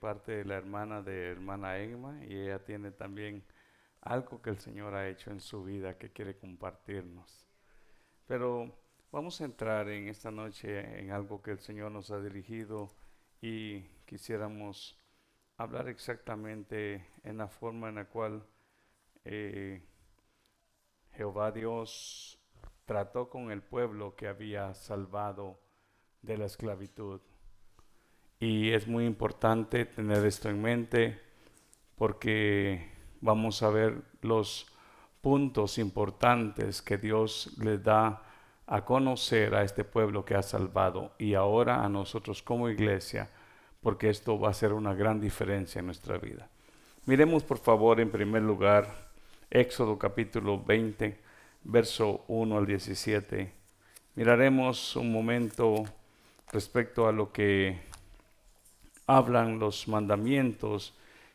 parte de la hermana de hermana Egma y ella tiene también algo que el Señor ha hecho en su vida que quiere compartirnos. Pero vamos a entrar en esta noche en algo que el Señor nos ha dirigido y quisiéramos hablar exactamente en la forma en la cual eh, Jehová Dios trató con el pueblo que había salvado de la esclavitud. Y es muy importante tener esto en mente porque vamos a ver los puntos importantes que Dios le da a conocer a este pueblo que ha salvado y ahora a nosotros como iglesia, porque esto va a ser una gran diferencia en nuestra vida. Miremos por favor en primer lugar Éxodo capítulo 20, verso 1 al 17. Miraremos un momento respecto a lo que hablan los mandamientos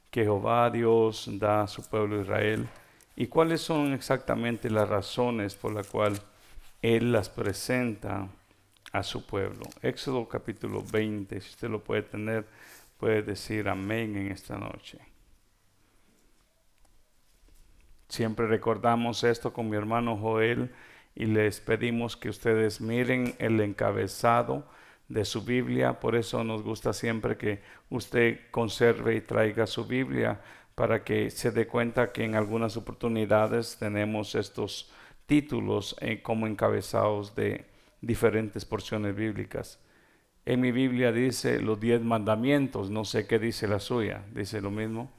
que Jehová Dios da a su pueblo Israel y cuáles son exactamente las razones por las cuales Él las presenta a su pueblo. Éxodo capítulo 20, si usted lo puede tener, puede decir amén en esta noche. Siempre recordamos esto con mi hermano Joel y les pedimos que ustedes miren el encabezado de su Biblia. Por eso nos gusta siempre que usted conserve y traiga su Biblia para que se dé cuenta que en algunas oportunidades tenemos estos títulos eh, como encabezados de diferentes porciones bíblicas. En mi Biblia dice los diez mandamientos, no sé qué dice la suya, dice lo mismo.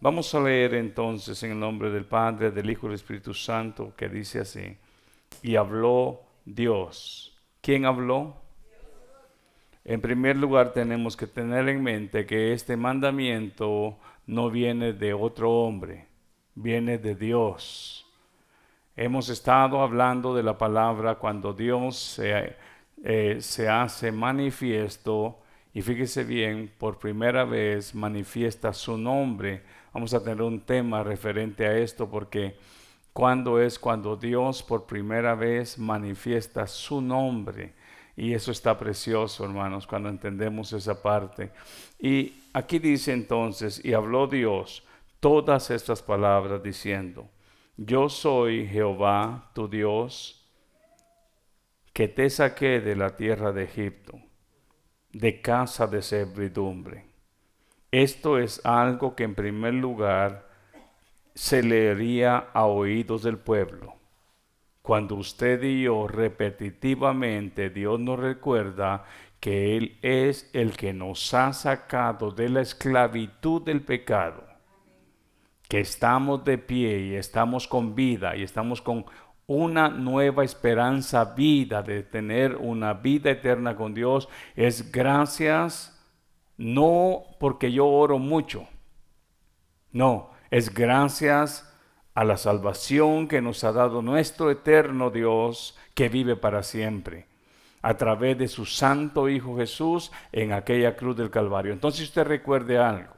Vamos a leer entonces en el nombre del Padre, del Hijo y del Espíritu Santo, que dice así, y habló Dios. ¿Quién habló? En primer lugar, tenemos que tener en mente que este mandamiento no viene de otro hombre, viene de Dios. Hemos estado hablando de la palabra cuando Dios se, eh, se hace manifiesto y fíjese bien, por primera vez manifiesta su nombre. Vamos a tener un tema referente a esto porque cuando es cuando Dios por primera vez manifiesta su nombre. Y eso está precioso, hermanos, cuando entendemos esa parte. Y aquí dice entonces, y habló Dios todas estas palabras diciendo, yo soy Jehová, tu Dios, que te saqué de la tierra de Egipto, de casa de servidumbre. Esto es algo que en primer lugar se leería a oídos del pueblo cuando usted y yo repetitivamente Dios nos recuerda que Él es el que nos ha sacado de la esclavitud del pecado, que estamos de pie y estamos con vida y estamos con una nueva esperanza, vida de tener una vida eterna con Dios, es gracias, no porque yo oro mucho, no, es gracias a la salvación que nos ha dado nuestro eterno Dios que vive para siempre, a través de su Santo Hijo Jesús en aquella cruz del Calvario. Entonces usted recuerde algo.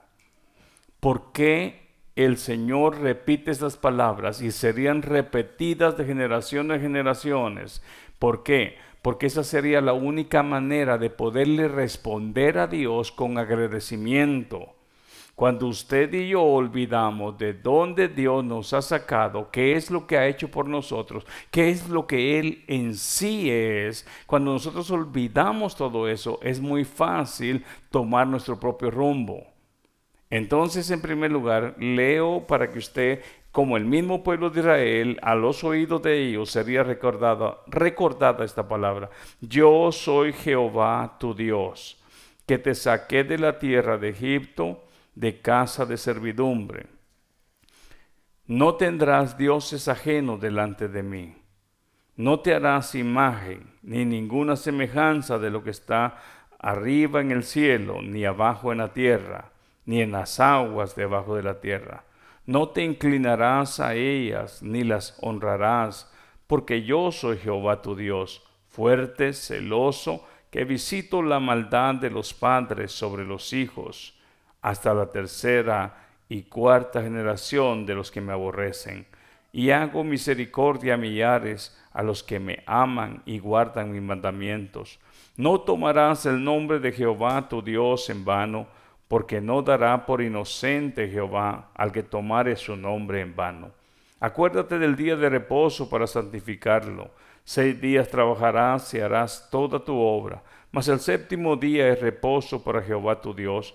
¿Por qué el Señor repite estas palabras y serían repetidas de generación en generaciones? ¿Por qué? Porque esa sería la única manera de poderle responder a Dios con agradecimiento cuando usted y yo olvidamos de dónde Dios nos ha sacado, qué es lo que ha hecho por nosotros, qué es lo que Él en sí es, cuando nosotros olvidamos todo eso, es muy fácil tomar nuestro propio rumbo. Entonces, en primer lugar, leo para que usted, como el mismo pueblo de Israel, a los oídos de ellos sería recordada, recordada esta palabra. Yo soy Jehová tu Dios, que te saqué de la tierra de Egipto de casa de servidumbre. No tendrás dioses ajenos delante de mí. No te harás imagen ni ninguna semejanza de lo que está arriba en el cielo, ni abajo en la tierra, ni en las aguas debajo de la tierra. No te inclinarás a ellas, ni las honrarás, porque yo soy Jehová tu Dios, fuerte, celoso, que visito la maldad de los padres sobre los hijos hasta la tercera y cuarta generación de los que me aborrecen. Y hago misericordia a millares a los que me aman y guardan mis mandamientos. No tomarás el nombre de Jehová tu Dios en vano, porque no dará por inocente Jehová al que tomare su nombre en vano. Acuérdate del día de reposo para santificarlo. Seis días trabajarás y harás toda tu obra, mas el séptimo día es reposo para Jehová tu Dios.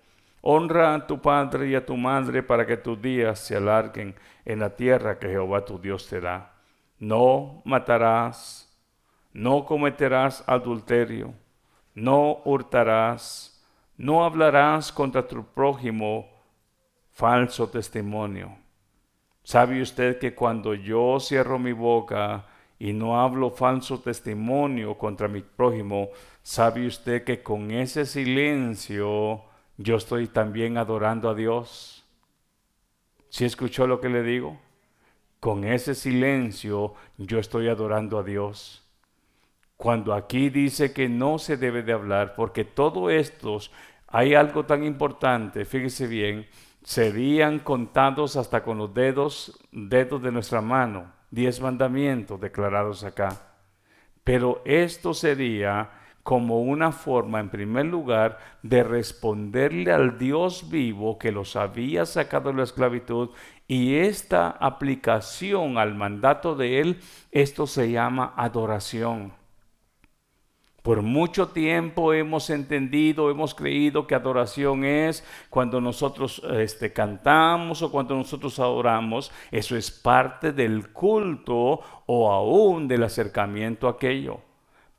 Honra a tu padre y a tu madre para que tus días se alarguen en la tierra que Jehová tu Dios te da. No matarás, no cometerás adulterio no hurtarás, no hablarás contra tu prójimo falso testimonio. ¿Sabe usted que cuando yo cierro mi boca y no hablo falso testimonio contra mi prójimo, sabe usted que con ese silencio yo estoy también adorando a Dios? ¿Sí escuchó lo que le digo? Con ese silencio yo estoy adorando a Dios. Cuando aquí dice que no se debe de hablar, porque todo estos, hay algo tan importante, fíjese bien, serían contados hasta con los dedos, dedos de nuestra mano, diez mandamientos declarados acá. Pero esto sería como una forma, en primer lugar, de responderle al Dios vivo que los había sacado de la esclavitud y esta aplicación al mandato de Él, esto se llama adoración. Por mucho tiempo hemos entendido, hemos creído que adoración es cuando nosotros este, cantamos o cuando nosotros adoramos. Eso es parte del culto o aún del acercamiento a aquello.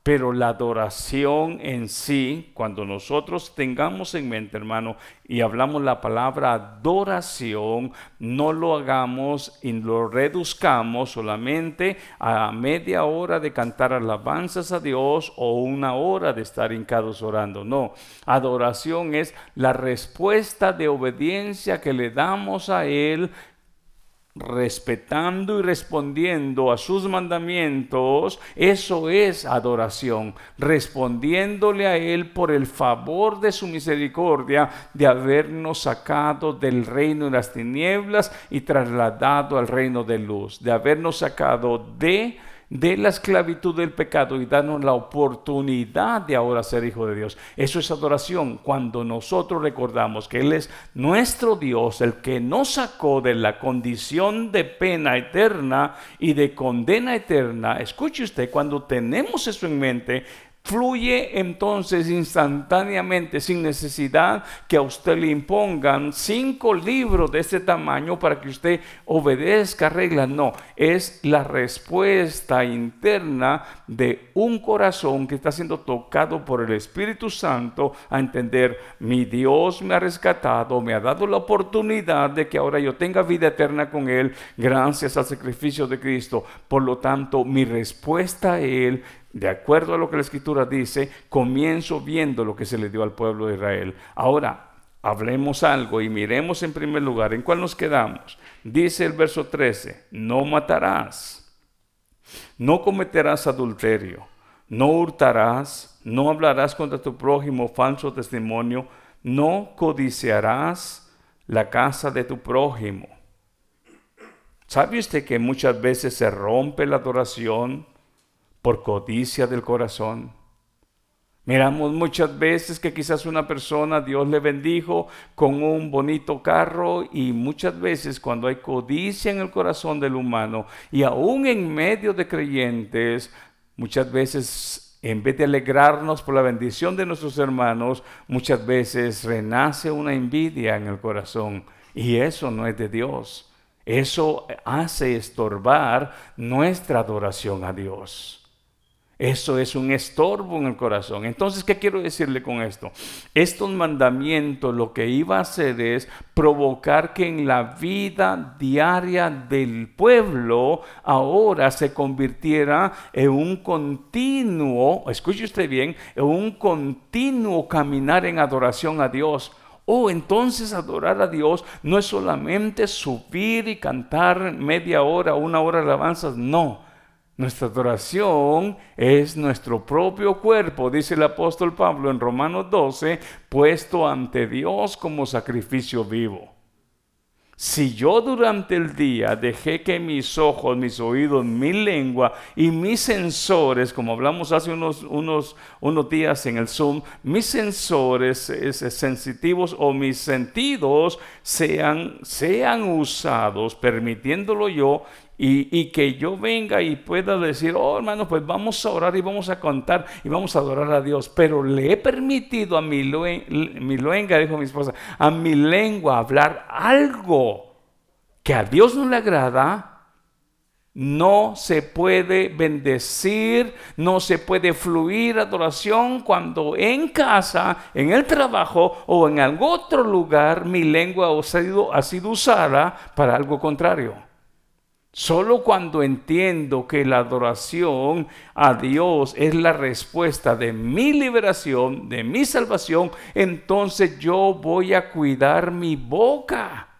Pero la adoración en sí, cuando nosotros tengamos en mente, hermano, y hablamos la palabra adoración, no lo hagamos y lo reduzcamos solamente a media hora de cantar alabanzas a Dios o una hora de estar hincados orando. No, adoración es la respuesta de obediencia que le damos a Él respetando y respondiendo a sus mandamientos, eso es adoración, respondiéndole a Él por el favor de su misericordia de habernos sacado del reino de las tinieblas y trasladado al reino de luz, de habernos sacado de de la esclavitud del pecado y darnos la oportunidad de ahora ser hijo de Dios. Eso es adoración cuando nosotros recordamos que Él es nuestro Dios, el que nos sacó de la condición de pena eterna y de condena eterna. Escuche usted, cuando tenemos eso en mente, Fluye entonces instantáneamente, sin necesidad que a usted le impongan cinco libros de ese tamaño para que usted obedezca reglas. No, es la respuesta interna de un corazón que está siendo tocado por el Espíritu Santo a entender, mi Dios me ha rescatado, me ha dado la oportunidad de que ahora yo tenga vida eterna con Él gracias al sacrificio de Cristo. Por lo tanto, mi respuesta a Él de acuerdo a lo que la escritura dice, comienzo viendo lo que se le dio al pueblo de Israel. Ahora, hablemos algo y miremos en primer lugar en cuál nos quedamos. Dice el verso 13, no matarás, no cometerás adulterio, no hurtarás, no hablarás contra tu prójimo falso testimonio, no codiciarás la casa de tu prójimo. ¿Sabe usted que muchas veces se rompe la adoración por codicia del corazón. Miramos muchas veces que quizás una persona, Dios le bendijo con un bonito carro y muchas veces cuando hay codicia en el corazón del humano y aún en medio de creyentes, muchas veces en vez de alegrarnos por la bendición de nuestros hermanos, muchas veces renace una envidia en el corazón y eso no es de Dios. Eso hace estorbar nuestra adoración a Dios. Eso es un estorbo en el corazón. Entonces, ¿qué quiero decirle con esto? Estos mandamientos lo que iba a hacer es provocar que en la vida diaria del pueblo ahora se convirtiera en un continuo, escuche usted bien, en un continuo caminar en adoración a Dios. Oh, entonces adorar a Dios no es solamente subir y cantar media hora, una hora alabanzas, no. Nuestra adoración es nuestro propio cuerpo, dice el apóstol Pablo en Romanos 12, puesto ante Dios como sacrificio vivo. Si yo durante el día dejé que mis ojos, mis oídos, mi lengua y mis sensores, como hablamos hace unos, unos, unos días en el Zoom, mis sensores sensitivos o mis sentidos sean, sean usados, permitiéndolo yo, y, que yo venga y pueda decir, oh hermano, pues vamos a orar y vamos a contar y vamos a adorar a Dios. Pero le he permitido a mi, mi dijo mi esposa, a mi lengua hablar algo que a Dios no le agrada. No se puede bendecir, no se puede fluir adoración cuando en casa, en el trabajo o en algún otro lugar mi lengua ha sido usada para algo contrario. Solo cuando entiendo que la adoración a Dios es la respuesta de mi liberación, de mi salvación, entonces yo voy a cuidar mi boca.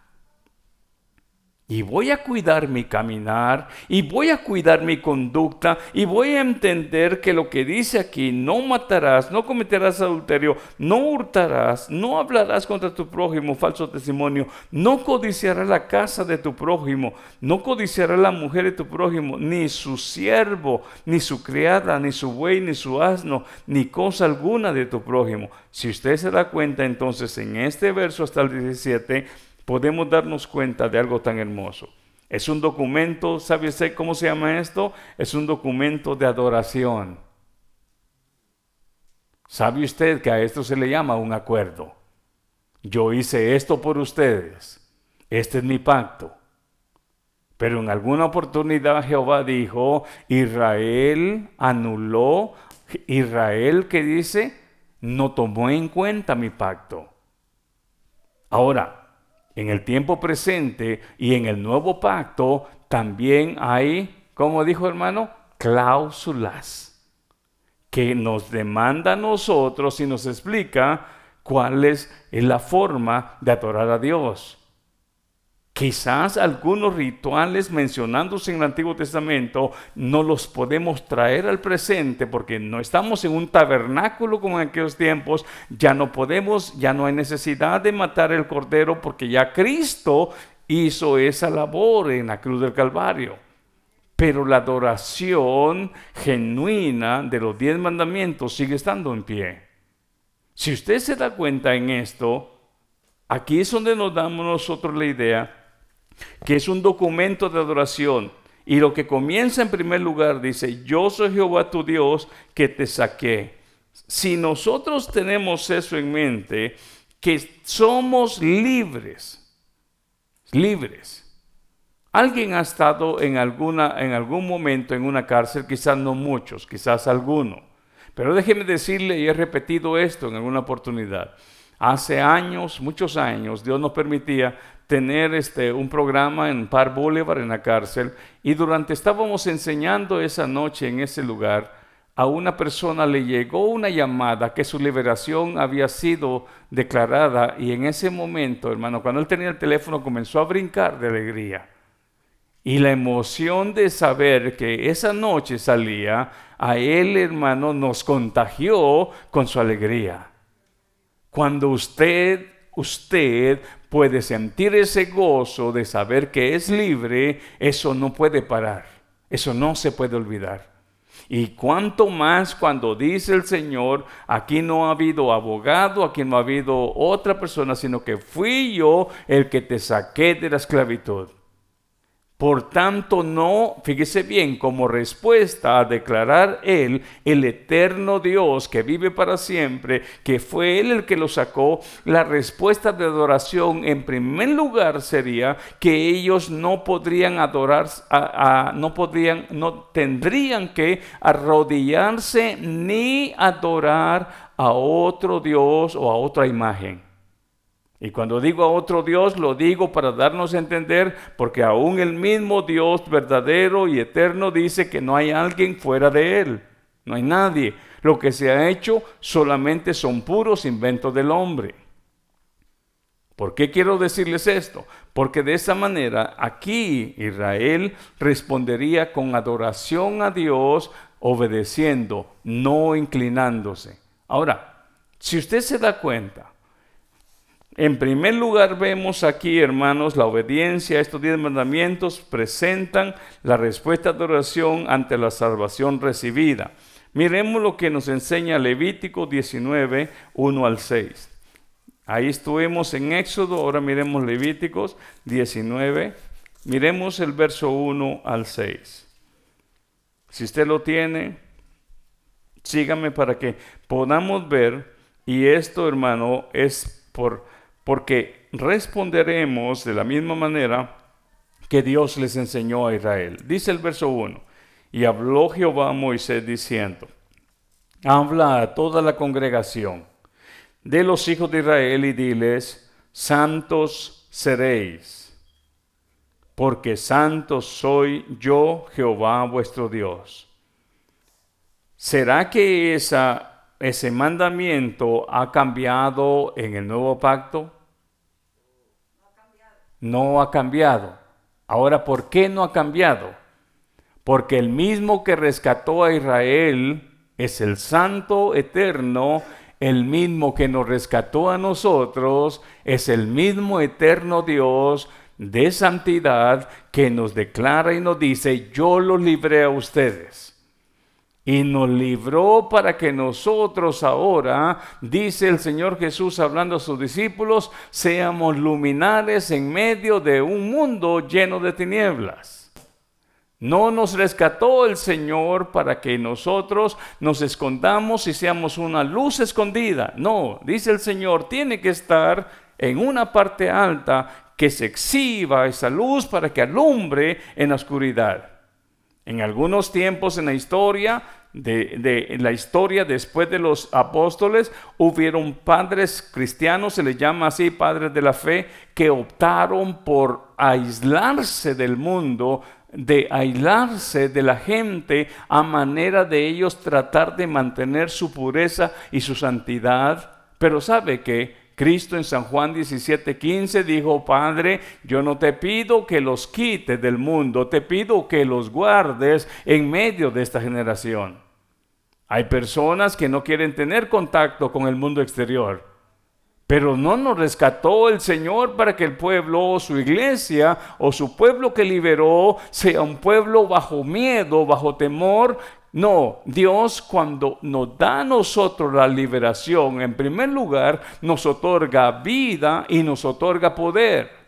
Y voy a cuidar mi caminar, y voy a cuidar mi conducta, y voy a entender que lo que dice aquí, no matarás, no cometerás adulterio, no hurtarás, no hablarás contra tu prójimo, falso testimonio, no codiciarás la casa de tu prójimo, no codiciarás la mujer de tu prójimo, ni su siervo, ni su criada, ni su buey, ni su asno, ni cosa alguna de tu prójimo. Si usted se da cuenta entonces en este verso hasta el 17, podemos darnos cuenta de algo tan hermoso. Es un documento, ¿sabe usted cómo se llama esto? Es un documento de adoración. ¿Sabe usted que a esto se le llama un acuerdo? Yo hice esto por ustedes. Este es mi pacto. Pero en alguna oportunidad Jehová dijo, Israel anuló, Israel que dice, no tomó en cuenta mi pacto. Ahora, en el tiempo presente y en el nuevo pacto también hay, como dijo hermano, cláusulas que nos demanda a nosotros y nos explica cuál es la forma de adorar a Dios. Quizás algunos rituales mencionándose en el Antiguo Testamento no los podemos traer al presente porque no estamos en un tabernáculo como en aquellos tiempos, ya no podemos, ya no hay necesidad de matar el cordero porque ya Cristo hizo esa labor en la cruz del Calvario. Pero la adoración genuina de los diez mandamientos sigue estando en pie. Si usted se da cuenta en esto, aquí es donde nos damos nosotros la idea que es un documento de adoración. Y lo que comienza en primer lugar dice, yo soy Jehová tu Dios que te saqué. Si nosotros tenemos eso en mente, que somos libres, libres. Alguien ha estado en, alguna, en algún momento en una cárcel, quizás no muchos, quizás alguno. Pero déjeme decirle, y he repetido esto en alguna oportunidad, hace años, muchos años, Dios nos permitía tener este, un programa en Par Boulevard, en la cárcel, y durante estábamos enseñando esa noche en ese lugar, a una persona le llegó una llamada que su liberación había sido declarada y en ese momento, hermano, cuando él tenía el teléfono comenzó a brincar de alegría. Y la emoción de saber que esa noche salía, a él, hermano, nos contagió con su alegría. Cuando usted, usted puede sentir ese gozo de saber que es libre, eso no puede parar, eso no se puede olvidar. Y cuanto más cuando dice el Señor, aquí no ha habido abogado, aquí no ha habido otra persona, sino que fui yo el que te saqué de la esclavitud. Por tanto, no, fíjese bien, como respuesta a declarar Él, el eterno Dios que vive para siempre, que fue Él el que lo sacó, la respuesta de adoración en primer lugar sería que ellos no podrían adorar, no podrían, no tendrían que arrodillarse ni adorar a otro Dios o a otra imagen. Y cuando digo a otro Dios, lo digo para darnos a entender, porque aún el mismo Dios verdadero y eterno dice que no hay alguien fuera de Él. No hay nadie. Lo que se ha hecho solamente son puros inventos del hombre. ¿Por qué quiero decirles esto? Porque de esa manera aquí Israel respondería con adoración a Dios, obedeciendo, no inclinándose. Ahora, si usted se da cuenta, en primer lugar vemos aquí, hermanos, la obediencia a estos diez mandamientos presentan la respuesta de oración ante la salvación recibida. Miremos lo que nos enseña Levítico 19, 1 al 6. Ahí estuvimos en Éxodo, ahora miremos Levíticos 19, miremos el verso 1 al 6. Si usted lo tiene, sígame para que podamos ver, y esto hermano es por, porque responderemos de la misma manera que Dios les enseñó a Israel. Dice el verso 1, y habló Jehová a Moisés diciendo, habla a toda la congregación de los hijos de Israel y diles, santos seréis, porque santo soy yo, Jehová vuestro Dios. ¿Será que esa, ese mandamiento ha cambiado en el nuevo pacto? No ha cambiado. Ahora, ¿por qué no ha cambiado? Porque el mismo que rescató a Israel es el Santo Eterno el mismo que nos rescató a nosotros, es el mismo eterno Dios de santidad que nos declara y nos dice, yo los libré a ustedes. Y nos libró para que nosotros ahora, dice el Señor Jesús hablando a sus discípulos, seamos luminares en medio de un mundo lleno de tinieblas. No nos rescató el Señor para que nosotros nos escondamos y seamos una luz escondida. No, dice el Señor, tiene que estar en una parte alta que se exhiba esa luz para que alumbre en la oscuridad. En algunos tiempos en la historia, de, la historia después de los apóstoles, hubieron padres cristianos, se les llama así padres de la fe, que optaron por aislarse del mundo de aislarse de la gente a manera de ellos tratar de mantener su pureza y su santidad. Pero sabe que Cristo en San Juan 17:15 dijo, Padre, yo no te pido que los quites del mundo, te pido que los guardes en medio de esta generación. Hay personas que no quieren tener contacto con el mundo exterior. Pero no nos rescató el Señor para que el pueblo o su iglesia o su pueblo que liberó sea un pueblo bajo miedo, bajo temor. No, Dios cuando nos da a nosotros la liberación, en primer lugar, nos otorga vida y nos otorga poder.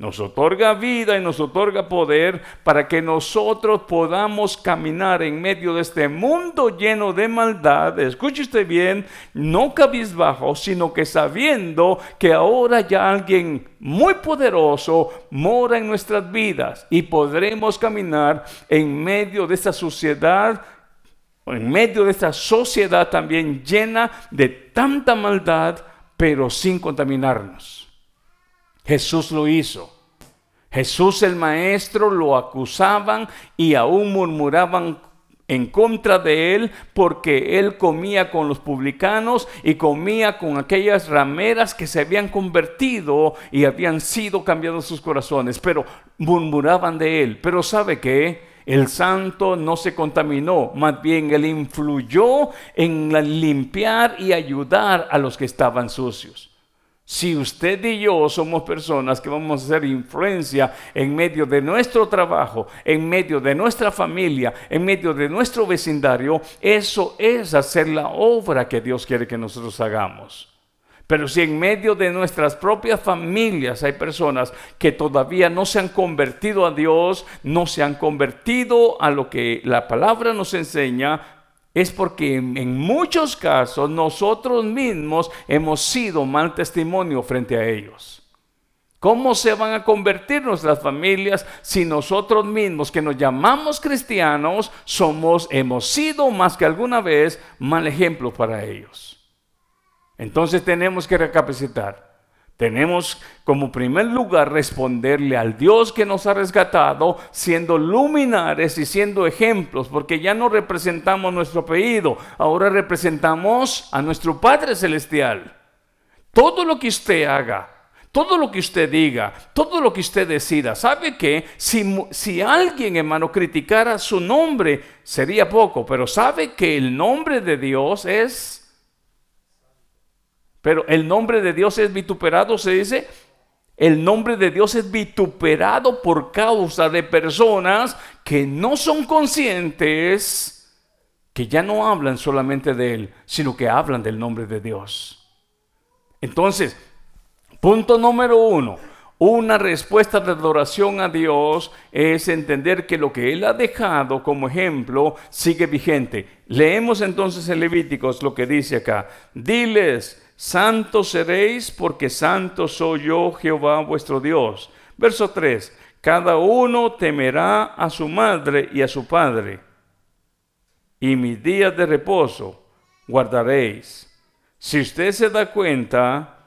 Nos otorga vida y nos otorga poder para que nosotros podamos caminar en medio de este mundo lleno de maldad. Escuche usted bien, no cabizbajo, sino que sabiendo que ahora ya alguien muy poderoso mora en nuestras vidas y podremos caminar en medio de esta sociedad en medio de esta sociedad también llena de tanta maldad, pero sin contaminarnos. Jesús lo hizo. Jesús el Maestro lo acusaban y aún murmuraban en contra de él porque él comía con los publicanos y comía con aquellas rameras que se habían convertido y habían sido cambiados sus corazones, pero murmuraban de él. Pero ¿sabe qué? El santo no se contaminó, más bien él influyó en limpiar y ayudar a los que estaban sucios. Si usted y yo somos personas que vamos a hacer influencia en medio de nuestro trabajo, en medio de nuestra familia, en medio de nuestro vecindario, eso es hacer la obra que Dios quiere que nosotros hagamos. Pero si en medio de nuestras propias familias hay personas que todavía no se han convertido a Dios, no se han convertido a lo que la palabra nos enseña, es porque en muchos casos nosotros mismos hemos sido mal testimonio frente a ellos. ¿Cómo se van a convertir nuestras familias si nosotros mismos que nos llamamos cristianos somos, hemos sido más que alguna vez mal ejemplo para ellos? Entonces tenemos que recapacitar. Tenemos como primer lugar responderle al Dios que nos ha rescatado, siendo luminares y siendo ejemplos, porque ya no representamos nuestro apellido, ahora representamos a nuestro Padre Celestial. Todo lo que usted haga, todo lo que usted diga, todo lo que usted decida. ¿Sabe que si, si alguien, hermano, criticara su nombre, sería poco, pero sabe que el nombre de Dios es... Pero el nombre de Dios es vituperado, se dice, el nombre de Dios es vituperado por causa de personas que no son conscientes, que ya no hablan solamente de Él, sino que hablan del nombre de Dios. Entonces, punto número uno, una respuesta de adoración a Dios es entender que lo que Él ha dejado como ejemplo sigue vigente. Leemos entonces en Levíticos lo que dice acá. Diles, santos seréis porque santo soy yo Jehová vuestro Dios. Verso 3. Cada uno temerá a su madre y a su padre. Y mis días de reposo guardaréis. Si usted se da cuenta,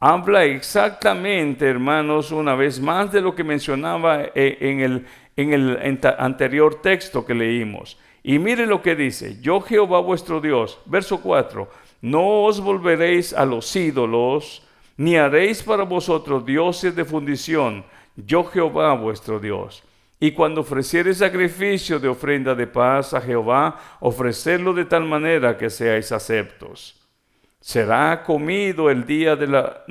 habla exactamente, hermanos, una vez más de lo que mencionaba eh, en el, en el anterior texto que leímos. Y mire lo que dice, yo Jehová vuestro Dios, verso 4 no os volveréis a los ídolos, ni haréis para vosotros dioses de fundición, yo Jehová vuestro Dios. Y cuando ofreciereis sacrificio de ofrenda de paz a Jehová, ofrecerlo de tal manera que seáis aceptos. Será comido el día de, la,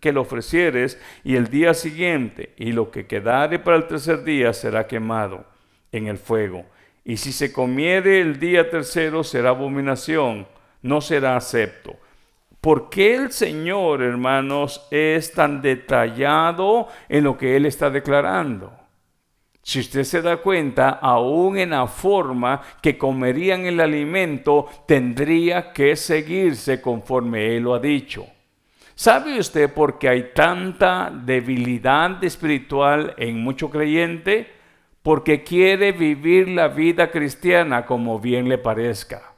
que lo ofrecieres y el día siguiente, y lo que quedare para el tercer día será quemado en el fuego. Y si se comiere el día tercero será abominación no será acepto. ¿Por qué el Señor, hermanos, es tan detallado en lo que Él está declarando? Si usted se da cuenta, aún en la forma que comerían el alimento, tendría que seguirse conforme Él lo ha dicho. ¿Sabe usted por qué hay tanta debilidad espiritual en mucho creyente? Porque quiere vivir la vida cristiana como bien le parezca.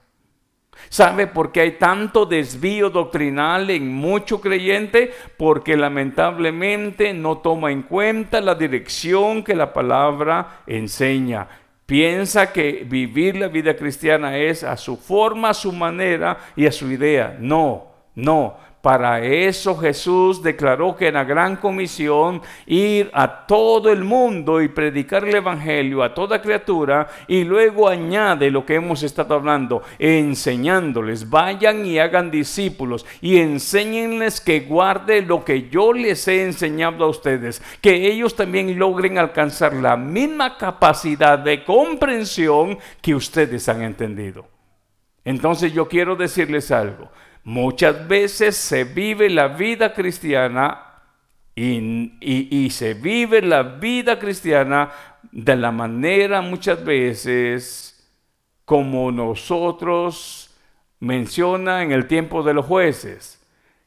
¿Sabe por qué hay tanto desvío doctrinal en mucho creyente? Porque lamentablemente no toma en cuenta la dirección que la palabra enseña. Piensa que vivir la vida cristiana es a su forma, a su manera y a su idea. No, no. Para eso Jesús declaró que en la gran comisión ir a todo el mundo y predicar el Evangelio a toda criatura y luego añade lo que hemos estado hablando, enseñándoles, vayan y hagan discípulos y enséñenles que guarde lo que yo les he enseñado a ustedes, que ellos también logren alcanzar la misma capacidad de comprensión que ustedes han entendido. Entonces yo quiero decirles algo. Muchas veces se vive la vida cristiana y, se vive la vida cristiana de la manera muchas veces como nosotros menciona en el tiempo de los jueces.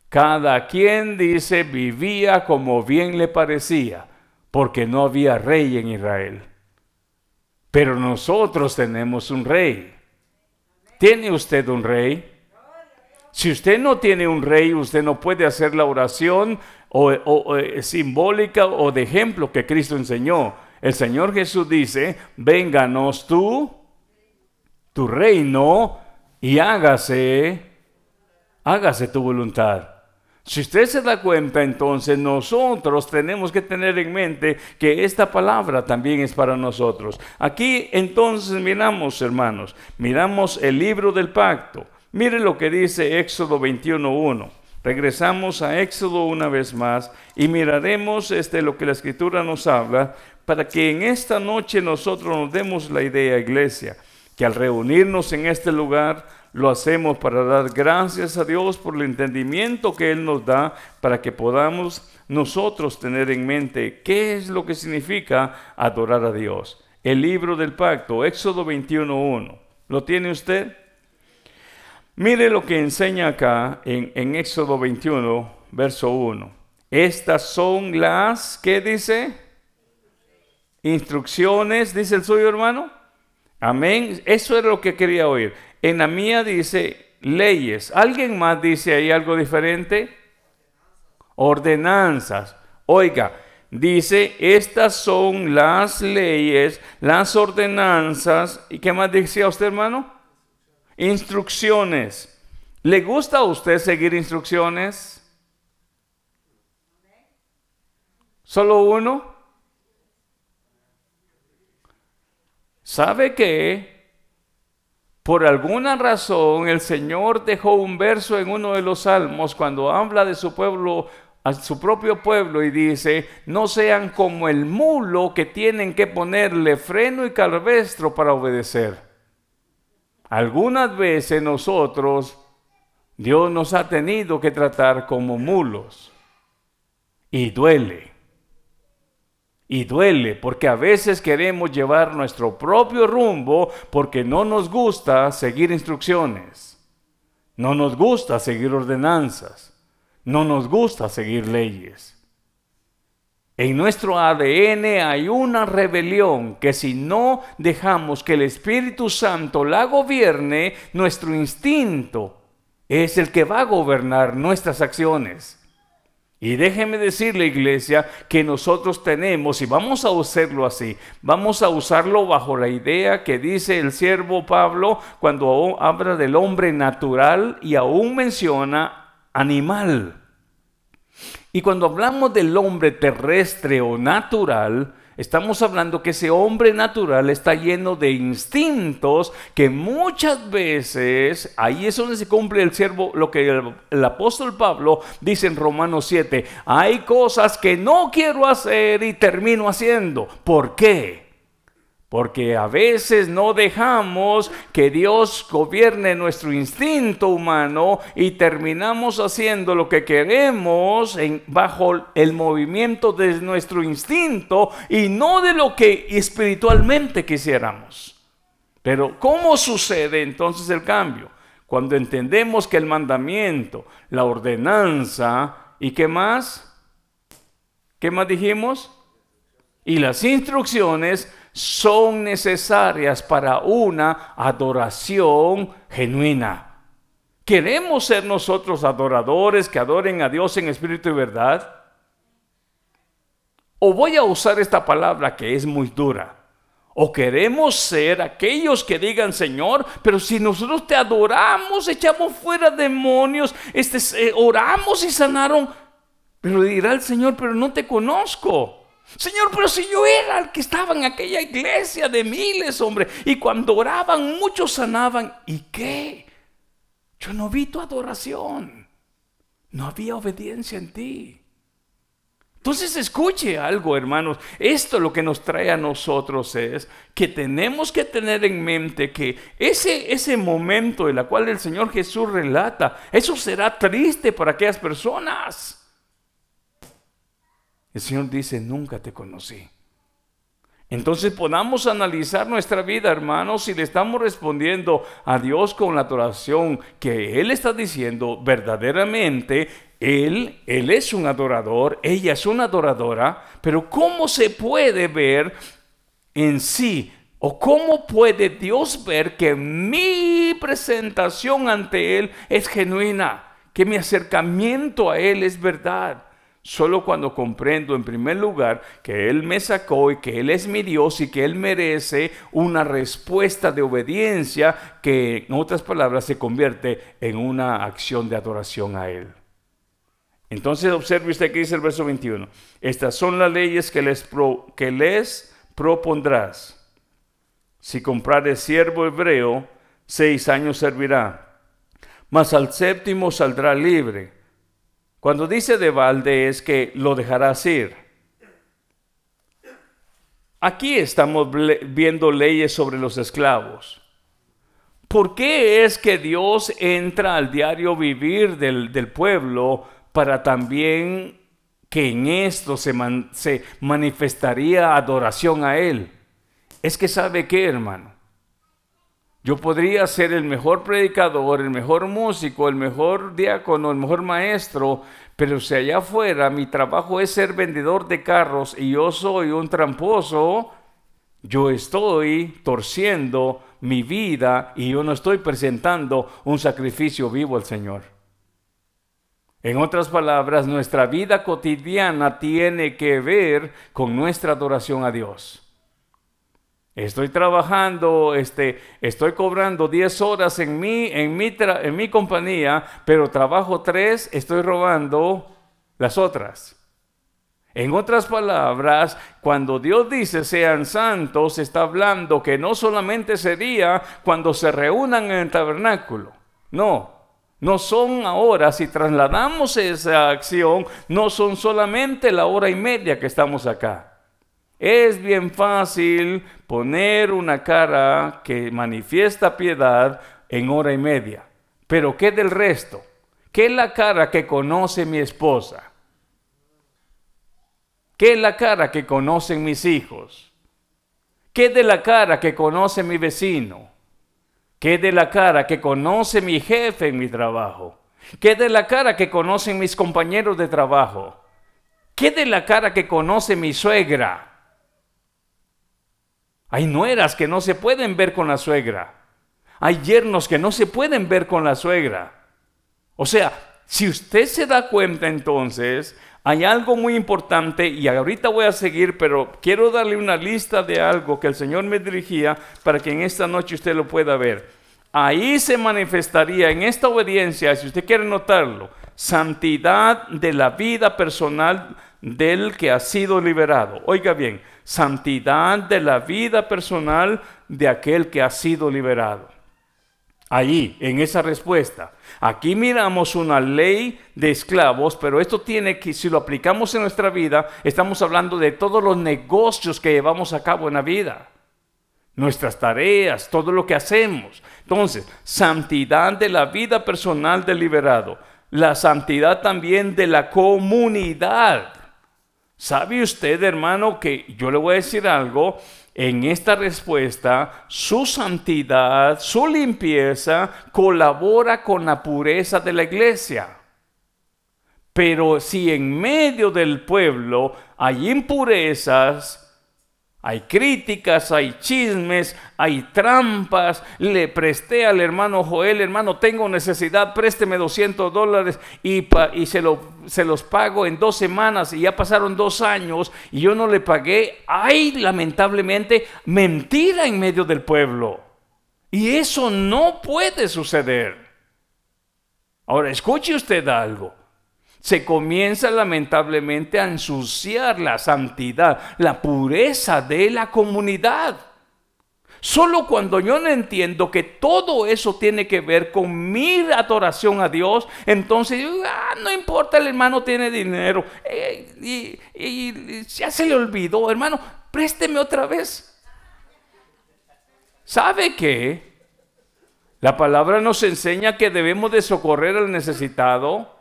Cada quien dice vivía como bien le parecía, porque no había rey en Israel. Pero nosotros tenemos un rey. ¿Tiene usted un rey? Si usted no tiene un rey, usted no puede hacer la oración o, eh, simbólica o de ejemplo que Cristo enseñó. El Señor Jesús dice, vénganos tú, tu reino, y hágase, hágase tu voluntad. Si usted se da cuenta, entonces nosotros tenemos que tener en mente que esta palabra también es para nosotros. Aquí entonces miramos, hermanos, miramos el libro del pacto. Mire lo que dice Éxodo 21.1. Regresamos a Éxodo una vez más y miraremos este, lo que la escritura nos habla para que en esta noche nosotros nos demos la idea, iglesia, que al reunirnos en este lugar lo hacemos para dar gracias a Dios por el entendimiento que Él nos da para que podamos nosotros tener en mente qué es lo que significa adorar a Dios. El libro del pacto, Éxodo 21.1. ¿Lo tiene usted? Mire lo que enseña acá en, Éxodo 21, verso 1. Estas son las, ¿qué dice? Instrucciones, dice el suyo hermano. Amén. Eso es lo que quería oír. En la mía dice leyes. ¿Alguien más dice ahí algo diferente? Ordenanzas. Oiga, dice, estas son las leyes, las ordenanzas. ¿Y qué más decía usted, hermano? Instrucciones. ¿Le gusta a usted seguir instrucciones? ¿Solo uno? ¿Sabe que por alguna razón el Señor dejó un verso en uno de los salmos cuando habla de su pueblo, a su propio pueblo y dice, no sean como el mulo que tienen que ponerle freno y calvestro para obedecer. Algunas veces nosotros, Dios nos ha tenido que tratar como mulos y duele. Y duele porque a veces queremos llevar nuestro propio rumbo porque no nos gusta seguir instrucciones. No nos gusta seguir ordenanzas. No nos gusta seguir leyes. En nuestro ADN hay una rebelión que si no dejamos que el Espíritu Santo la gobierne, nuestro instinto es el que va a gobernar nuestras acciones. Y déjeme decirle, iglesia, que nosotros tenemos, y vamos a usarlo así, vamos a usarlo bajo la idea que dice el siervo Pablo cuando habla del hombre natural y aún menciona animal. Y cuando hablamos del hombre terrestre o natural, Estamos hablando que ese hombre natural está lleno de instintos que muchas veces, ahí es donde se cumple el siervo, lo que el, apóstol Pablo dice en Romanos 7, hay cosas que no quiero hacer y termino haciendo. ¿Por qué? Porque a veces no dejamos que Dios gobierne nuestro instinto humano y terminamos haciendo lo que queremos bajo el movimiento de nuestro instinto y no de lo que espiritualmente quisiéramos. Pero ¿cómo sucede entonces el cambio? Cuando entendemos que el mandamiento, la ordenanza y qué más, ¿qué más dijimos? Y las instrucciones son necesarias para una adoración genuina. ¿Queremos ser nosotros adoradores que adoren a Dios en espíritu y verdad? O voy a usar esta palabra que es muy dura. O queremos ser aquellos que digan, Señor, pero si nosotros te adoramos, echamos fuera demonios, este, eh, oramos y sanaron, pero dirá el Señor, pero no te conozco. Señor, pero si yo era el que estaba en aquella iglesia de miles, hombre, y cuando oraban muchos sanaban, ¿y qué? Yo no vi tu adoración. No había obediencia en ti. Entonces escuche algo, hermanos. Esto lo que nos trae a nosotros es que tenemos que tener en mente que ese, ese momento en el cual el Señor Jesús relata, eso será triste para aquellas personas. El Señor dice, nunca te conocí. Entonces podamos analizar nuestra vida, hermanos, si le estamos respondiendo a Dios con la adoración que Él está diciendo verdaderamente. Él, Él es un adorador, ella es una adoradora, pero ¿cómo se puede ver en sí ¿O cómo puede Dios ver que mi presentación ante Él es genuina? Que mi acercamiento a Él es verdad. Solo cuando comprendo en primer lugar que Él me sacó y que Él es mi Dios y que Él merece una respuesta de obediencia que en otras palabras se convierte en una acción de adoración a Él. Entonces observe usted que dice el verso 21. Estas son las leyes que les, que les propondrás. Si comprare siervo hebreo, seis años servirá, mas al séptimo saldrá libre cuando dice de balde es que lo dejarás ir. Aquí estamos viendo leyes sobre los esclavos. ¿Por qué es que Dios entra al diario vivir del, pueblo para también que en esto se, se manifestaría adoración a Él? Es que sabe qué, hermano. Yo podría ser el mejor predicador, el mejor músico, el mejor diácono, el mejor maestro, pero si allá afuera mi trabajo es ser vendedor de carros y yo soy un tramposo, yo estoy torciendo mi vida y yo no estoy presentando un sacrificio vivo al Señor. En otras palabras, nuestra vida cotidiana tiene que ver con nuestra adoración a Dios. Estoy trabajando, este, estoy cobrando 10 horas en mi, en, mi en mi compañía, pero trabajo 3, estoy robando las otras. En otras palabras, cuando Dios dice sean santos, está hablando que no solamente sería cuando se reúnan en el tabernáculo. No, no son ahora, si trasladamos esa acción, no son solamente la hora y media que estamos acá. Es bien fácil poner una cara que manifiesta piedad en hora y media. Pero ¿qué del resto? ¿Qué es la cara que conoce mi esposa? ¿Qué es la cara que conocen mis hijos? ¿Qué de la cara que conoce mi vecino? ¿Qué de la cara que conoce mi jefe en mi trabajo? ¿Qué de la cara que conocen mis compañeros de trabajo? ¿Qué de la cara que conoce mi suegra? Hay nueras que no se pueden ver con la suegra. Hay yernos que no se pueden ver con la suegra. O sea, si usted se da cuenta entonces, hay algo muy importante y ahorita voy a seguir, pero quiero darle una lista de algo que el Señor me dirigía para que en esta noche usted lo pueda ver. Ahí se manifestaría en esta obediencia, si usted quiere notarlo, santidad de la vida personal del que ha sido liberado. Oiga bien, santidad de la vida personal de aquel que ha sido liberado. Allí, en esa respuesta. Aquí miramos una ley de esclavos, pero esto tiene que, si lo aplicamos en nuestra vida, estamos hablando de todos los negocios que llevamos a cabo en la vida. Nuestras tareas, todo lo que hacemos. Entonces, santidad de la vida personal del liberado. La santidad también de la comunidad. ¿Sabe usted, hermano, que yo le voy a decir algo? en esta respuesta, su santidad, su limpieza, colabora con la pureza de la iglesia. Pero si en medio del pueblo hay impurezas, hay críticas, hay chismes, hay trampas. Le presté al hermano Joel, hermano, tengo necesidad, présteme 200 dólares y, se, se los pago en dos semanas y ya pasaron dos años y yo no le pagué. Hay lamentablemente mentira en medio del pueblo. Y eso no puede suceder. Ahora, escuche usted algo se comienza lamentablemente a ensuciar la santidad, la pureza de la comunidad. Solo cuando yo no entiendo que todo eso tiene que ver con mi adoración a Dios, entonces ah, no importa, el hermano tiene dinero eh, y, y ya se le olvidó, hermano, présteme otra vez. ¿Sabe qué? La palabra nos enseña que debemos de socorrer al necesitado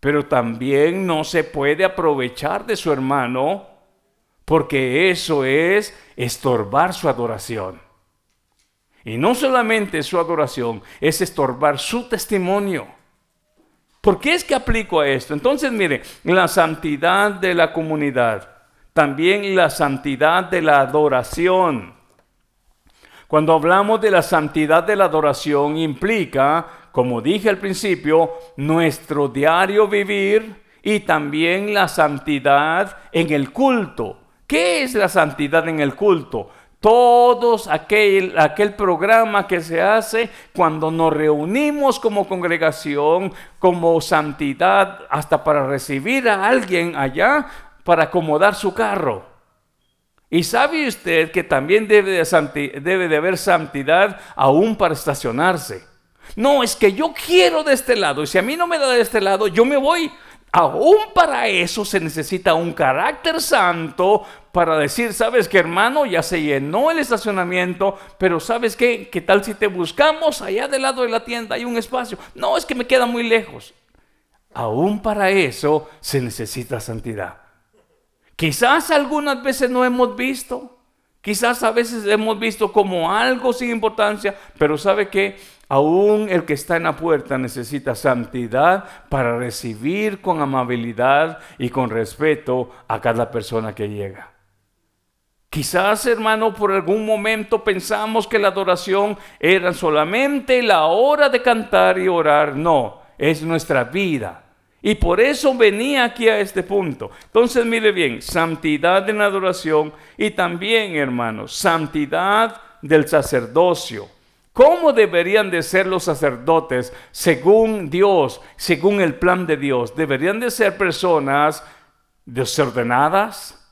pero también no se puede aprovechar de su hermano porque eso es estorbar su adoración. Y no solamente su adoración, es estorbar su testimonio. ¿Por qué es que aplico a esto? Entonces, mire, la santidad de la comunidad, también la santidad de la adoración. Cuando hablamos de la santidad de la adoración, implica como dije al principio, nuestro diario vivir y también la santidad en el culto. ¿Qué es la santidad en el culto? Todos aquel, aquel programa que se hace cuando nos reunimos como congregación, como santidad, hasta para recibir a alguien allá para acomodar su carro. Y sabe usted que también debe de, debe de haber santidad aún para estacionarse. No, es que yo quiero de este lado y si a mí no me da de este lado, yo me voy. Aún para eso se necesita un carácter santo para decir, sabes que hermano, ya se llenó el estacionamiento, pero sabes qué, qué tal si te buscamos allá del lado de la tienda, hay un espacio. No, es que me queda muy lejos. Aún para eso se necesita santidad. Quizás algunas veces no hemos visto, quizás a veces hemos visto como algo sin importancia, pero sabe que Aún el que está en la puerta necesita santidad para recibir con amabilidad y con respeto a cada persona que llega. Quizás, hermano, por algún momento pensamos que la adoración era solamente la hora de cantar y orar. No, es nuestra vida. Y por eso venía aquí a este punto. Entonces, mire bien, santidad en la adoración y también, hermanos, santidad del sacerdocio. ¿Cómo deberían de ser los sacerdotes según Dios, según el plan de Dios? Deberían de ser personas desordenadas?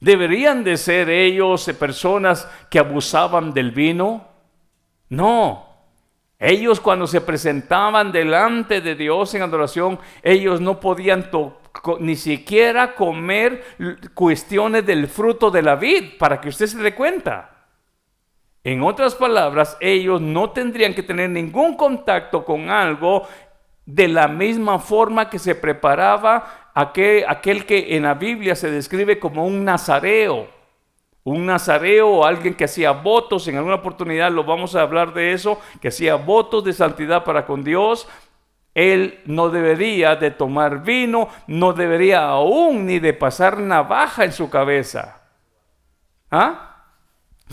¿Deberían de ser ellos personas que abusaban del vino? No. Ellos cuando se presentaban delante de Dios en adoración, ellos no podían ni siquiera comer cuestiones del fruto de la vid, para que usted se dé cuenta. En otras palabras, ellos no tendrían que tener ningún contacto con algo de la misma forma que se preparaba aquel, aquel que en la Biblia se describe como un nazareo un nazareo o alguien que hacía votos, en alguna oportunidad lo vamos a hablar de eso, que hacía votos de santidad para con Dios, él no debería de tomar vino, no debería aún ni de pasar navaja en su cabeza. ¿Ah?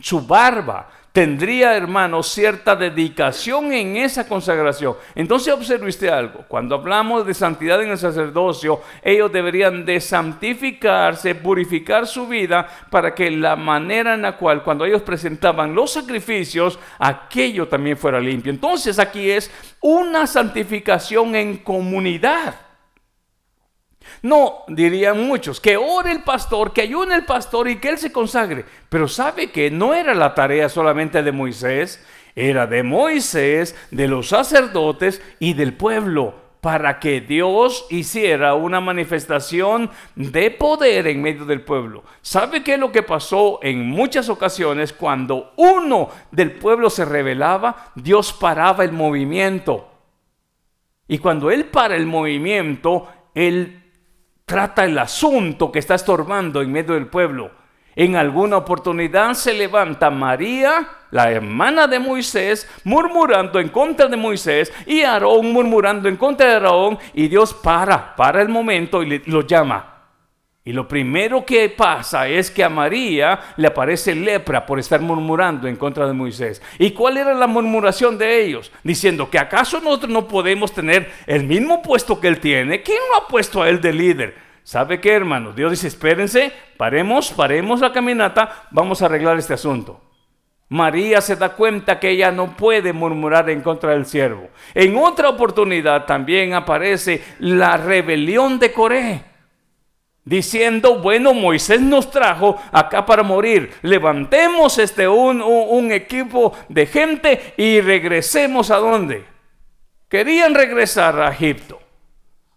Su barba, tendría, hermano, cierta dedicación en esa consagración. Entonces observe usted algo, cuando hablamos de santidad en el sacerdocio, ellos deberían de santificarse, purificar su vida para que la manera en la cual cuando ellos presentaban los sacrificios, aquello también fuera limpio. Entonces aquí es una santificación en comunidad. No, dirían muchos, que ore el pastor, que ayune el pastor y que él se consagre. Pero sabe que no era la tarea solamente de Moisés, era de Moisés, de los sacerdotes y del pueblo para que Dios hiciera una manifestación de poder en medio del pueblo. ¿Sabe qué es lo que pasó en muchas ocasiones cuando uno del pueblo se rebelaba? Dios paraba el movimiento. Y cuando Él para el movimiento, Él trata el asunto que está estorbando en medio del pueblo. En alguna oportunidad se levanta María, la hermana de Moisés, murmurando en contra de Moisés y Aarón murmurando en contra de Aarón y Dios para, para el momento y lo llama. Y lo primero que pasa es que a María le aparece lepra por estar murmurando en contra de Moisés. ¿Y cuál era la murmuración de ellos? Diciendo que acaso nosotros no podemos tener el mismo puesto que él tiene. ¿Quién lo ha puesto a él de líder? ¿Sabe qué, hermanos? Dios dice, espérense, paremos, paremos la caminata, vamos a arreglar este asunto. María se da cuenta que ella no puede murmurar en contra del siervo. En otra oportunidad también aparece la rebelión de Coré diciendo, bueno, Moisés nos trajo acá para morir, levantemos este un, un, equipo de gente y regresemos a dónde. Querían regresar a Egipto.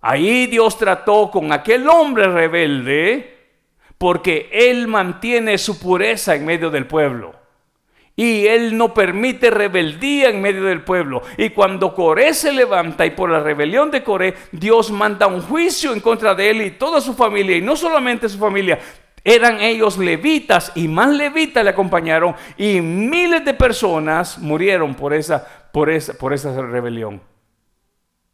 Ahí Dios trató con aquel hombre rebelde porque él mantiene su pureza en medio del pueblo. Y él no permite rebeldía en medio del pueblo. Y cuando Coré se levanta y por la rebelión de Coré, Dios manda un juicio en contra de él y toda su familia. Y no solamente su familia, eran ellos levitas y más levitas le acompañaron. Y miles de personas murieron por esa, por esa, por esa rebelión.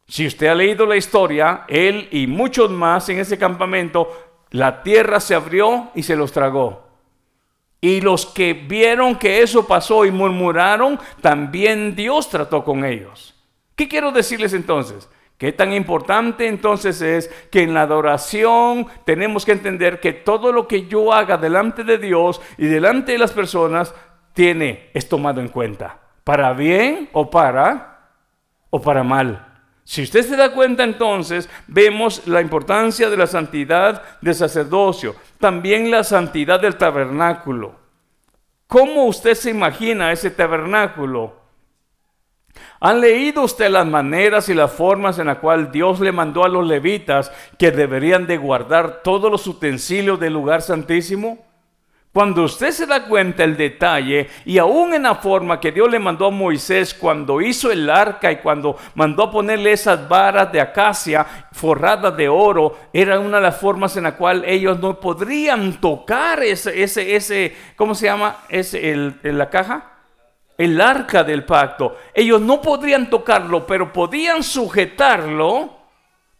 Si usted ha leído la historia, él y muchos más en ese campamento, la tierra se abrió y se los tragó. Y los que vieron que eso pasó y murmuraron, también Dios trató con ellos. ¿Qué quiero decirles entonces? Qué tan importante entonces es que en la adoración tenemos que entender que todo lo que yo haga delante de Dios y delante de las personas tiene es tomado en cuenta, para bien o para o para mal. Si usted se da cuenta entonces, vemos la importancia de la santidad del sacerdocio, también la santidad del tabernáculo. ¿Cómo usted se imagina ese tabernáculo? ¿Han leído usted las maneras y las formas en las cuales Dios le mandó a los levitas que deberían de guardar todos los utensilios del lugar santísimo? Cuando usted se da cuenta el detalle y aún en la forma que Dios le mandó a Moisés cuando hizo el arca y cuando mandó a ponerle esas varas de acacia forradas de oro, era una de las formas en la cual ellos no podrían tocar ese, ese, ese ¿cómo se llama? Ese, el, la caja. El arca del pacto. Ellos no podrían tocarlo, pero podían sujetarlo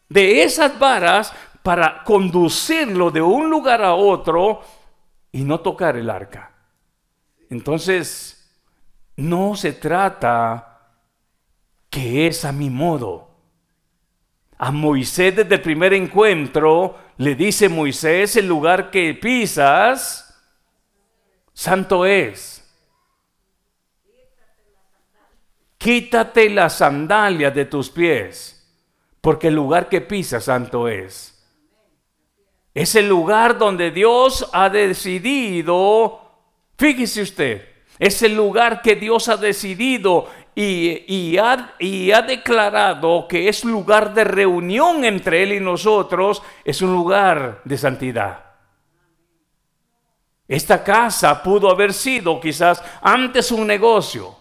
de esas varas para conducirlo de un lugar a otro y no tocar el arca. Entonces, no se trata que es a mi modo. A Moisés desde el primer encuentro le dice Moisés, el lugar que pisas, santo es. Quítate las sandalias de tus pies, porque el lugar que pisas, santo es. Es el lugar donde Dios ha decidido, fíjese usted, es el lugar que Dios ha decidido y, ha, y, ha, declarado que es lugar de reunión entre Él y nosotros, es un lugar de santidad. Esta casa pudo haber sido quizás antes un negocio,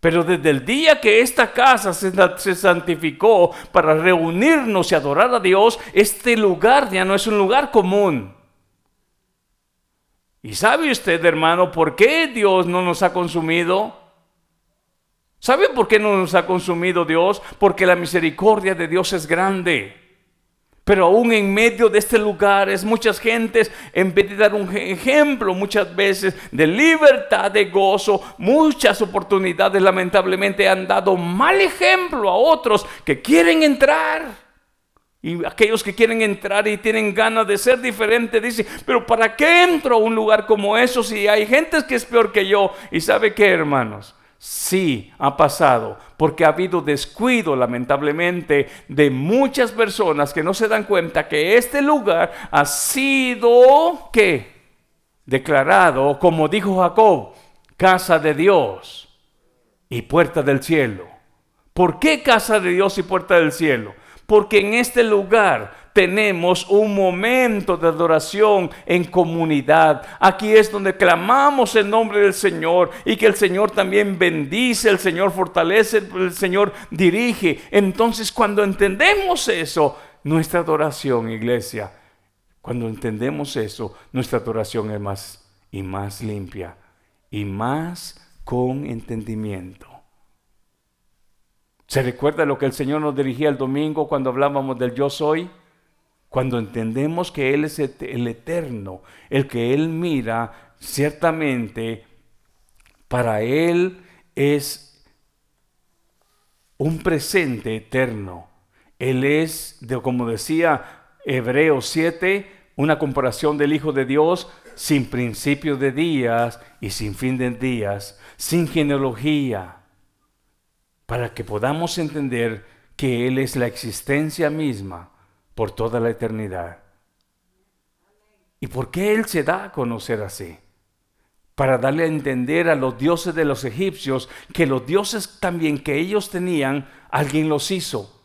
pero desde el día que esta casa se, santificó para reunirnos y adorar a Dios, este lugar ya no es un lugar común. ¿Y sabe usted, hermano, por qué Dios no nos ha consumido? ¿Sabe por qué no nos ha consumido Dios? Porque la misericordia de Dios es grande. Pero aún en medio de este lugar es muchas gentes, en vez de dar un ejemplo muchas veces de libertad, de gozo, muchas oportunidades lamentablemente han dado mal ejemplo a otros que quieren entrar. Y aquellos que quieren entrar y tienen ganas de ser diferentes dicen, pero ¿para qué entro a un lugar como eso si hay gente que es peor que yo? ¿Y sabe qué, hermanos? Sí, ha pasado, porque ha habido descuido lamentablemente de muchas personas que no se dan cuenta que este lugar ha sido, ¿qué? Declarado, como dijo Jacob, casa de Dios y puerta del cielo. ¿Por qué casa de Dios y puerta del cielo? Porque en este lugar tenemos un momento de adoración en comunidad. Aquí es donde clamamos el nombre del Señor y que el Señor también bendice, el Señor fortalece, el Señor dirige. Entonces cuando entendemos eso, nuestra adoración, iglesia, cuando entendemos eso, nuestra adoración es más y más limpia y más con entendimiento. ¿Se recuerda lo que el Señor nos dirigía el domingo cuando hablábamos del yo soy? Cuando entendemos que Él es el eterno, el que Él mira, ciertamente para Él es un presente eterno. Él es, como decía Hebreos 7, una comparación del Hijo de Dios sin principio de días y sin fin de días, sin genealogía, para que podamos entender que Él es la existencia misma por toda la eternidad. ¿Y por qué Él se da a conocer así? Para darle a entender a los dioses de los egipcios que los dioses también que ellos tenían, alguien los hizo,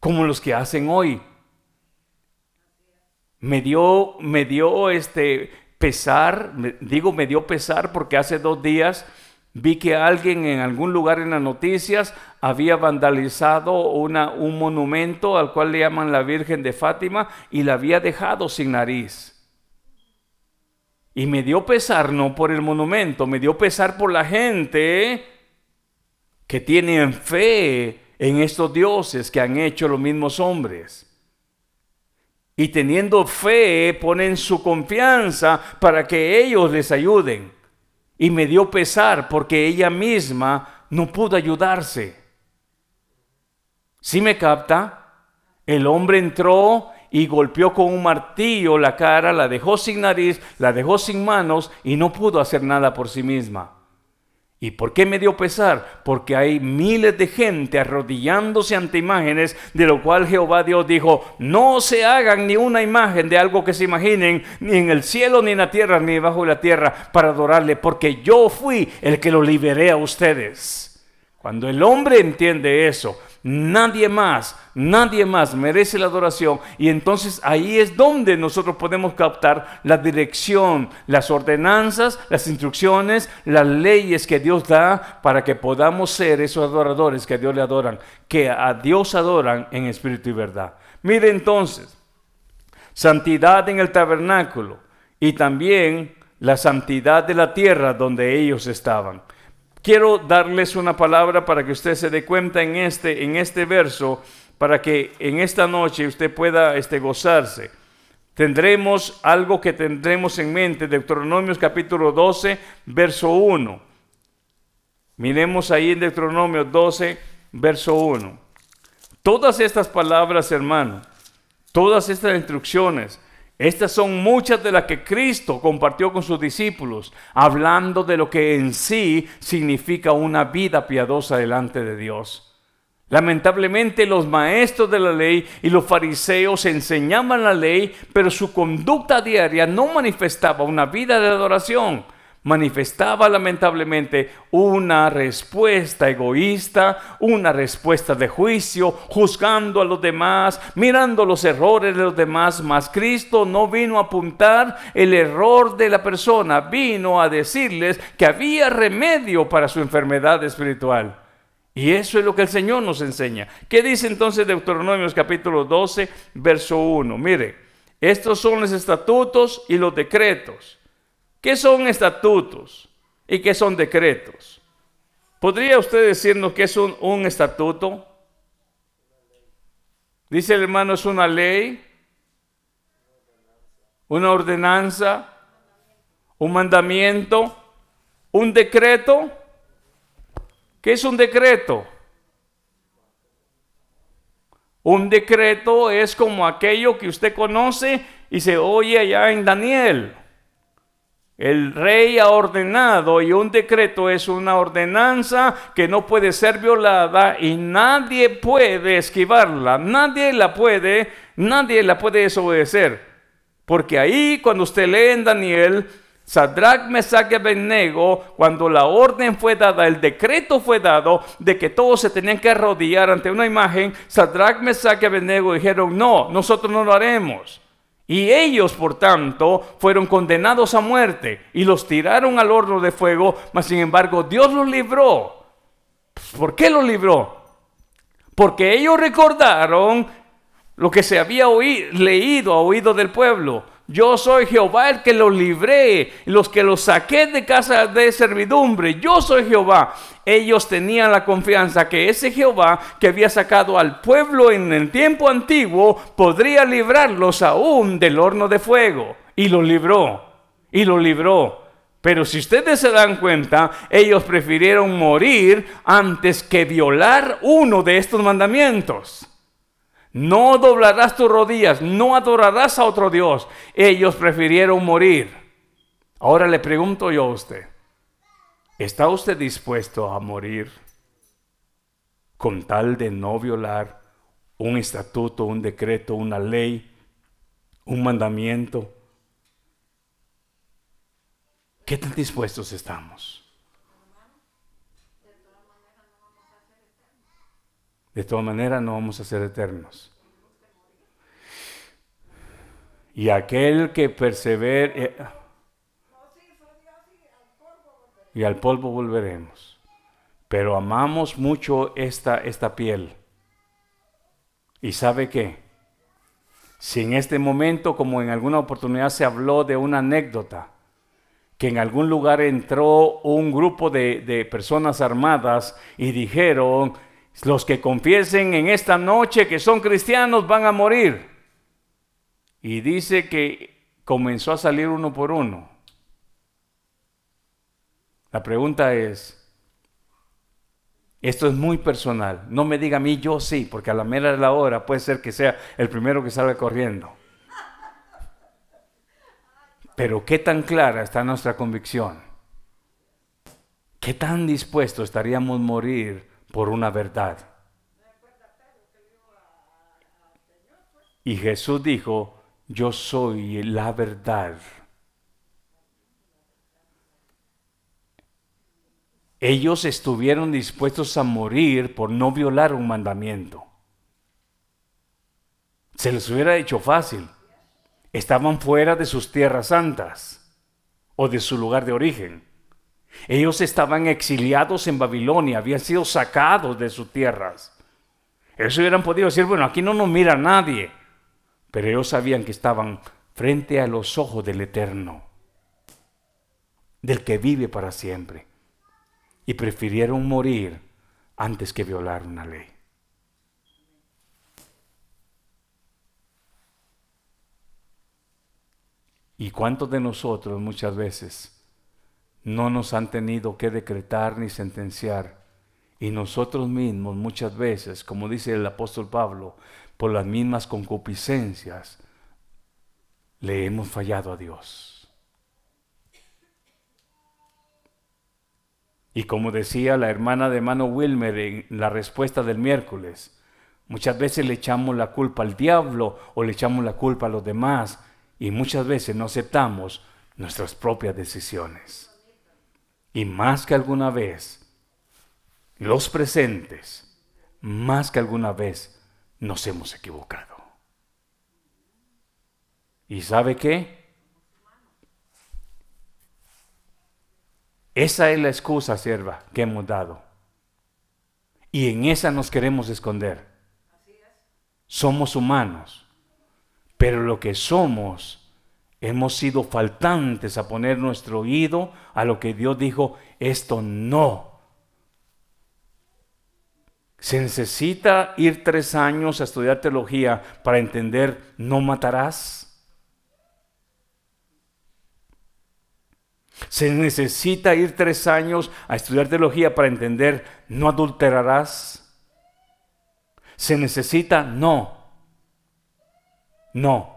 como los que hacen hoy. Me dio, me dio este pesar, digo me dio pesar porque hace dos días Vi que alguien en algún lugar en las noticias había vandalizado un monumento al cual le llaman la Virgen de Fátima y la había dejado sin nariz. Y me dio pesar no por el monumento, me dio pesar por la gente que tienen fe en estos dioses que han hecho los mismos hombres. Y teniendo fe ponen su confianza para que ellos les ayuden. Y me dio pesar porque ella misma no pudo ayudarse. ¿Sí me capta? El hombre entró y golpeó con un martillo la cara, la dejó sin nariz, la dejó sin manos y no pudo hacer nada por sí misma. ¿Y por qué me dio pesar? Porque hay miles de gente arrodillándose ante imágenes, de lo cual Jehová Dios dijo, no se hagan ni una imagen de algo que se imaginen, ni en el cielo, ni en la tierra, ni debajo de la tierra, para adorarle, porque yo fui el que lo liberé a ustedes. Cuando el hombre entiende eso, Nadie más, nadie más merece la adoración. Y entonces ahí es donde nosotros podemos captar la dirección, las ordenanzas, las instrucciones, las leyes que Dios da para que podamos ser esos adoradores que a Dios le adoran, que a Dios adoran en espíritu y verdad. Mire entonces, santidad en el tabernáculo y también la santidad de la tierra donde ellos estaban. Quiero darles una palabra para que usted se dé cuenta en este, en este verso, para que en esta noche usted pueda este, gozarse. Tendremos algo que tendremos en mente, Deuteronomios capítulo 12, verso 1. Miremos ahí en Deuteronomio 12, verso 1. Todas estas palabras, hermano, todas estas instrucciones, estas son muchas de las que Cristo compartió con sus discípulos, hablando de lo que en sí significa una vida piadosa delante de Dios. Lamentablemente los maestros de la ley y los fariseos enseñaban la ley, pero su conducta diaria no manifestaba una vida de adoración, manifestaba lamentablemente una respuesta egoísta, una respuesta de juicio, juzgando a los demás, mirando los errores de los demás, mas Cristo no vino a apuntar el error de la persona, vino a decirles que había remedio para su enfermedad espiritual. Y eso es lo que el Señor nos enseña. ¿Qué dice entonces Deuteronomios capítulo 12, verso 1? Mire, estos son los estatutos y los decretos. ¿Qué son estatutos y qué son decretos? ¿Podría usted decirnos qué es un, estatuto? Dice el hermano, es una ley, una ordenanza, un mandamiento, un decreto. ¿Qué es un decreto? Un decreto es como aquello que usted conoce y se oye allá en Daniel. El rey ha ordenado y un decreto es una ordenanza que no puede ser violada y nadie puede esquivarla, nadie la puede, nadie la puede desobedecer. Porque ahí cuando usted lee en Daniel, Sadrach, Mesach y Abednego, cuando la orden fue dada, el decreto fue dado de que todos se tenían que arrodillar ante una imagen, Sadrach, Mesach y Abednego dijeron, no, nosotros no lo haremos. Y ellos, por tanto, fueron condenados a muerte y los tiraron al horno de fuego, mas sin embargo Dios los libró. ¿Por qué los libró? Porque ellos recordaron lo que se había leído a oído del pueblo yo soy Jehová el que los libré, los que los saqué de casa de servidumbre. Yo soy Jehová. Ellos tenían la confianza que ese Jehová que había sacado al pueblo en el tiempo antiguo podría librarlos aún del horno de fuego. Y lo libró. Y lo libró. Pero si ustedes se dan cuenta, ellos prefirieron morir antes que violar uno de estos mandamientos. No doblarás tus rodillas, no adorarás a otro Dios. Ellos prefirieron morir. Ahora le pregunto yo a usted, ¿está usted dispuesto a morir con tal de no violar un estatuto, un decreto, una ley, un mandamiento? ¿Qué tan dispuestos estamos? De todas maneras no vamos a ser eternos. Y aquel que persevere... Eh, y al polvo volveremos. Pero amamos mucho esta, esta piel. ¿Y sabe qué? Si en este momento, como en alguna oportunidad se habló de una anécdota, que en algún lugar entró un grupo de, de personas armadas y dijeron, los que confiesen en esta noche que son cristianos van a morir. Y dice que comenzó a salir uno por uno. La pregunta es, esto es muy personal, no me diga a mí yo sí, porque a la mera de la hora puede ser que sea el primero que salga corriendo. Pero qué tan clara está nuestra convicción. ¿Qué tan dispuestos estaríamos a morir por una verdad. Y Jesús dijo, yo soy la verdad. Ellos estuvieron dispuestos a morir por no violar un mandamiento. Se les hubiera hecho fácil. Estaban fuera de sus tierras santas o de su lugar de origen. Ellos estaban exiliados en Babilonia, habían sido sacados de sus tierras. Ellos hubieran podido decir, bueno, aquí no nos mira nadie. Pero ellos sabían que estaban frente a los ojos del Eterno, del que vive para siempre. Y prefirieron morir antes que violar una ley. ¿Y cuántos de nosotros muchas veces no nos han tenido que decretar ni sentenciar. Y nosotros mismos muchas veces, como dice el apóstol Pablo, por las mismas concupiscencias, le hemos fallado a Dios. Y como decía la hermana de Mano Wilmer en la respuesta del miércoles, muchas veces le echamos la culpa al diablo o le echamos la culpa a los demás y muchas veces no aceptamos nuestras propias decisiones. Y más que alguna vez, los presentes, más que alguna vez, nos hemos equivocado. ¿Y sabe qué? Esa es la excusa, sierva, que hemos dado. Y en esa nos queremos esconder. Somos humanos, pero lo que somos, hemos sido faltantes a poner nuestro oído a lo que Dios dijo, esto no. Se necesita ir tres años a estudiar teología para entender, no matarás. Se necesita ir tres años a estudiar teología para entender, no adulterarás. Se necesita, no. No.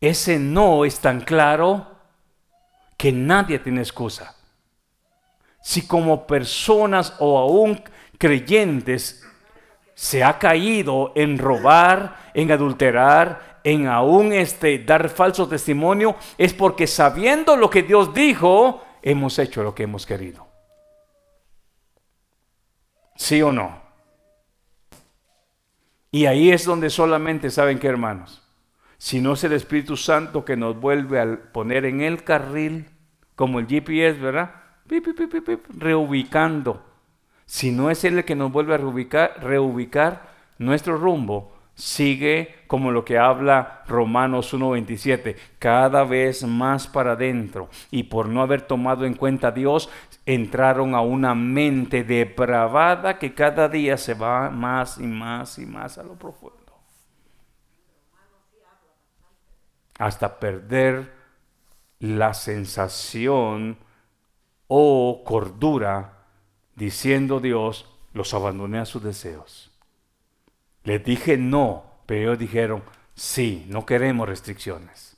Ese no es tan claro que nadie tiene excusa. Si como personas o aún creyentes se ha caído en robar, en adulterar, en aún este, dar falso testimonio es porque sabiendo lo que Dios dijo, hemos hecho lo que hemos querido. ¿Sí o no? Y ahí es donde solamente saben que hermanos, si no es el Espíritu Santo que nos vuelve a poner en el carril, como el GPS, ¿verdad? reubicando. Si no es Él el que nos vuelve a reubicar, reubicar nuestro rumbo, sigue como lo que habla Romanos 1.27, cada vez más para adentro. Y por no haber tomado en cuenta a Dios, entraron a una mente depravada que cada día se va más y más y más a lo profundo. Hasta perder la sensación o cordura, diciendo Dios, los abandoné a sus deseos. Les dije no, pero ellos dijeron sí, no queremos restricciones.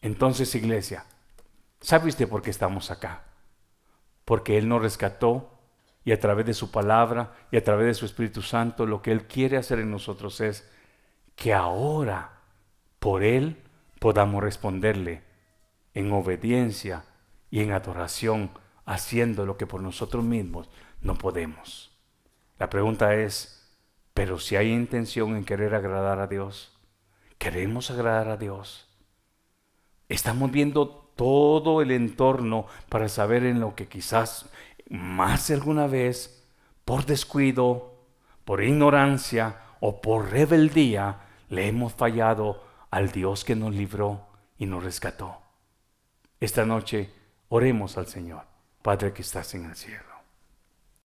Entonces, iglesia, ¿sabe usted por qué estamos acá? Porque Él nos rescató y a través de su palabra y a través de su Espíritu Santo, lo que Él quiere hacer en nosotros es que ahora, por Él, podamos responderle en obediencia y en adoración, haciendo lo que por nosotros mismos no podemos. La pregunta es, pero si hay intención en querer agradar a Dios, queremos agradar a Dios. Estamos viendo todo el entorno para saber en lo que quizás más alguna vez, por descuido, por ignorancia o por rebeldía, le hemos fallado al Dios que nos libró y nos rescató. Esta noche oremos al Señor, Padre que estás en el cielo.